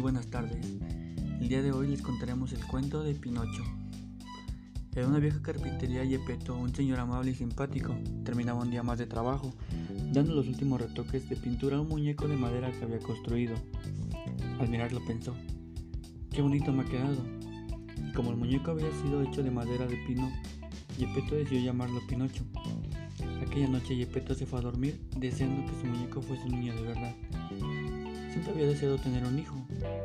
buenas tardes. El día de hoy les contaremos el cuento de Pinocho. En una vieja carpintería Yepeto, un señor amable y simpático, terminaba un día más de trabajo, dando los últimos retoques de pintura a un muñeco de madera que había construido. Al mirarlo pensó, qué bonito me ha quedado. Como el muñeco había sido hecho de madera de pino, Yepeto decidió llamarlo Pinocho. Aquella noche Yepeto se fue a dormir deseando que su muñeco fuese un niño de verdad. Había deseado tener un hijo,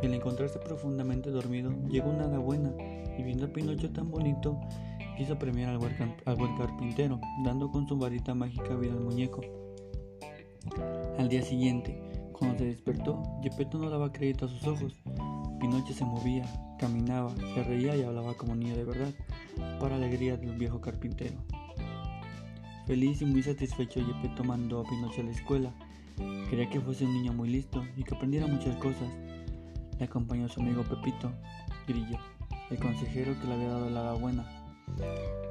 y al encontrarse profundamente dormido, llegó una hada buena, y viendo a Pinocho tan bonito, quiso premiar al buen, al carpintero, dando con su varita mágica vida al muñeco. Al día siguiente, cuando se despertó, Yepeto no daba crédito a sus ojos. Pinocho se movía, caminaba, se reía y hablaba como niño de verdad, para alegría del viejo carpintero. Feliz y muy satisfecho, Yepeto mandó a Pinocho a la escuela Quería que fuese un niño muy listo y que aprendiera muchas cosas. Le acompañó su amigo Pepito, Grillo, el consejero que le había dado la buena.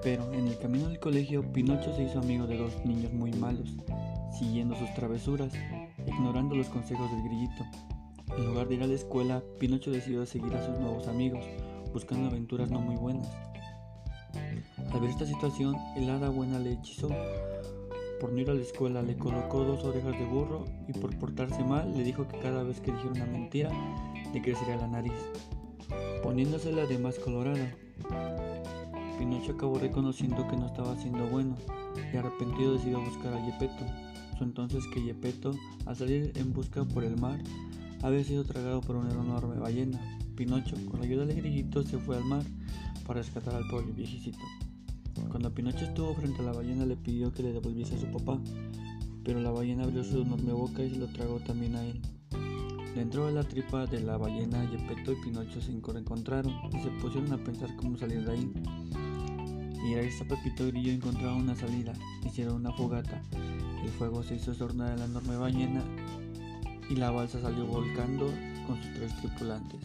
Pero en el camino del colegio, Pinocho se hizo amigo de dos niños muy malos, siguiendo sus travesuras, ignorando los consejos del grillito. En lugar de ir a la escuela, Pinocho decidió seguir a sus nuevos amigos, buscando aventuras no muy buenas. Al ver esta situación, el hada buena le hechizó, por no ir a la escuela le colocó dos orejas de burro y por portarse mal le dijo que cada vez que dijera una mentira le crecería la nariz, poniéndosela de más colorada. Pinocho acabó reconociendo que no estaba siendo bueno y arrepentido decidió buscar a Yepeto. Fue entonces que Yepeto, al salir en busca por el mar, había sido tragado por una enorme ballena. Pinocho, con la ayuda de Grillito, se fue al mar para rescatar al pobre viejecito. Cuando Pinocho estuvo frente a la ballena le pidió que le devolviese a su papá, pero la ballena abrió su enorme boca y se lo tragó también a él. Dentro de la tripa de la ballena, Gepetto y Pinocho se encontraron y se pusieron a pensar cómo salir de ahí. Y gracias a Pepito Grillo encontraron una salida, hicieron una fogata, el fuego se hizo sornar en la enorme ballena y la balsa salió volcando con sus tres tripulantes.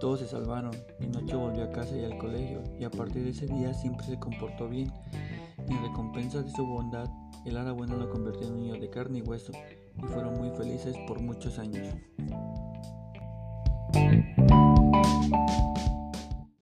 Todos se salvaron, Pinocho volvió a casa y al colegio, y a partir de ese día siempre se comportó bien. En recompensa de su bondad, el hada lo convirtió en un niño de carne y hueso, y fueron muy felices por muchos años.